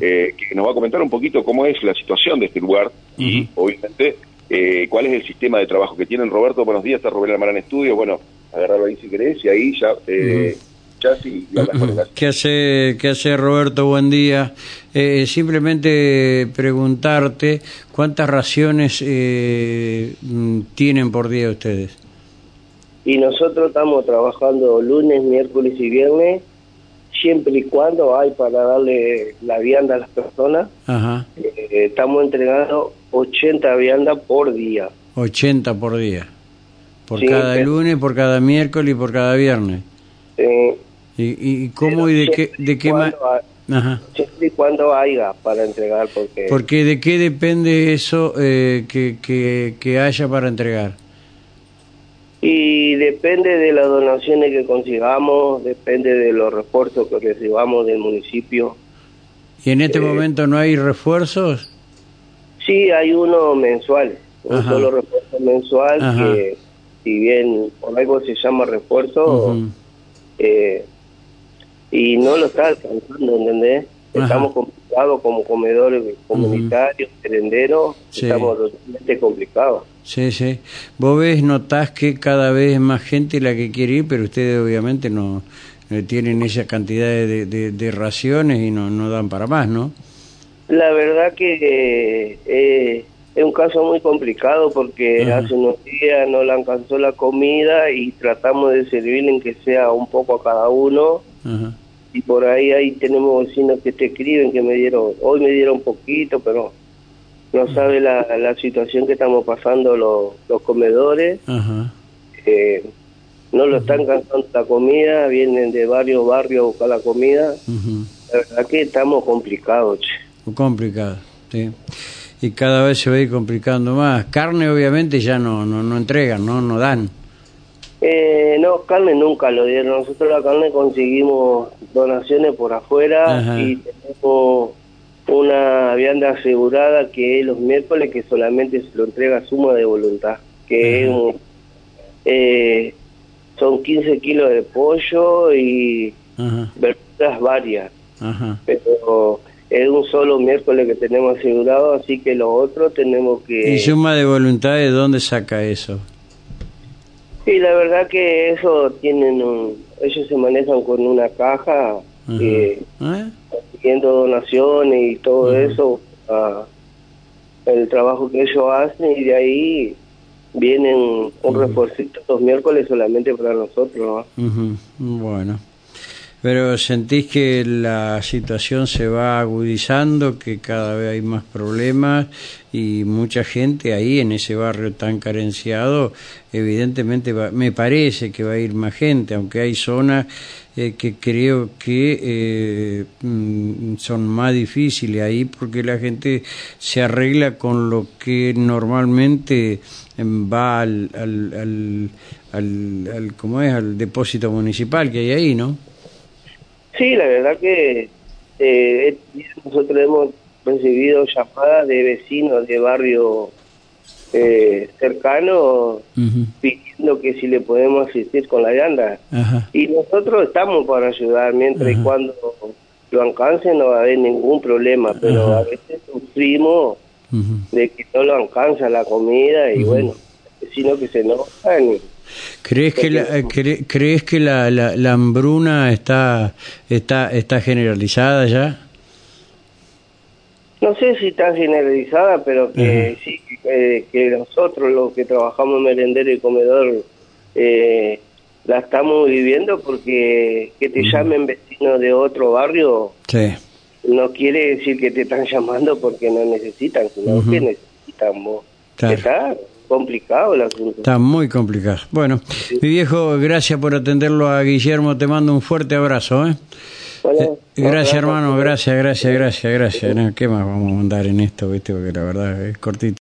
eh, que nos va a comentar un poquito cómo es la situación de este lugar y, obviamente, eh, cuál es el sistema de trabajo que tienen. Roberto, buenos días, está Roberto Almarán Estudio, bueno, agarrarlo ahí si querés y ahí ya... Eh, ¿Qué hace, ¿Qué hace Roberto? Buen día. Eh, simplemente preguntarte cuántas raciones eh, tienen por día ustedes. Y nosotros estamos trabajando lunes, miércoles y viernes, siempre y cuando hay para darle la vianda a las personas. Ajá. Eh, estamos entregando 80 viandas por día. 80 por día. Por cada lunes, por cada miércoles y por cada viernes. Eh, ¿Y, y cómo y de qué, de qué más? Ajá. Siempre y cuando haya para entregar, porque... Porque de qué depende eso eh, que, que, que haya para entregar. Y depende de las donaciones que consigamos, depende de los refuerzos que recibamos del municipio. ¿Y en este eh, momento no hay refuerzos? Sí, hay uno mensual, un solo refuerzo mensual que si bien por algo se llama refuerzo, eh, y no lo está alcanzando, ¿entendés? Estamos complicados como comedores comunitarios, uh estamos totalmente complicados. Sí, sí. Vos ves, notás que cada vez es más gente la que quiere ir, pero ustedes obviamente no, tienen esa cantidad de, de, raciones y no, no dan para más, ¿no? La verdad que eh, es un caso muy complicado porque hace unos días no le alcanzó la comida y tratamos de servirle en que sea un poco a cada uno. Y por ahí ahí tenemos vecinos que te escriben que me dieron, hoy me dieron un poquito, pero no sabe la, la situación que estamos pasando los, los comedores. Eh, no lo están cansando la comida, vienen de varios barrios a buscar la comida. La verdad que estamos complicados. Che. Complicado, sí y cada vez se va a ir complicando más. Carne obviamente ya no, no, no entregan, ¿no? No dan. Eh, no, carne nunca lo dieron. Nosotros la carne conseguimos donaciones por afuera y tenemos una vianda asegurada que es los miércoles que solamente se lo entrega suma de voluntad, que es eh, son 15 kilos de pollo y verduras varias. Pero es un solo miércoles que tenemos asegurado, así que los otros tenemos que... ¿Y suma de voluntad de dónde saca eso? Sí, la verdad que eso tienen ellos se manejan con una caja, eh, ¿Eh? donaciones y todo eso, el trabajo que ellos hacen y de ahí vienen un uh los miércoles solamente para nosotros. Bueno. Pero sentís que la situación se va agudizando, que cada vez hay más problemas y mucha gente ahí en ese barrio tan carenciado, evidentemente me parece que va a ir más gente, aunque hay zonas eh, que creo que eh, mm, son más difíciles ahí porque la gente se arregla con lo que normalmente em, va al, al, al, al, al ¿cómo es? al depósito municipal que hay ahí, ¿no? Sí, la verdad que eh, nosotros hemos recibido llamadas de vecinos de barrio eh, cercanos pidiendo que si le podemos asistir con la llanda. Y nosotros estamos para ayudar, mientras y cuando lo alcancen no va a haber ningún problema, pero a veces sufrimos de que no lo alcanza la comida y bueno, sino que se enojan y ¿Crees que la, crees que la, la, hambruna está, está, está generalizada ya? No sé si está generalizada, pero que sí, que, nosotros los que trabajamos en merendero y comedor eh, la estamos viviendo porque que te llamen vecinos de otro barrio no quiere decir que te están llamando porque no necesitan, sino que necesitan vos complicado el asunto. Está muy complicado. Bueno, mi viejo, gracias por atenderlo a Guillermo. Te mando un fuerte abrazo. ¿eh? eh gracias, hermano. Gracias, gracias, gracias, gracias. ¿Qué más vamos a mandar en esto? ¿viste? Porque la verdad es cortito.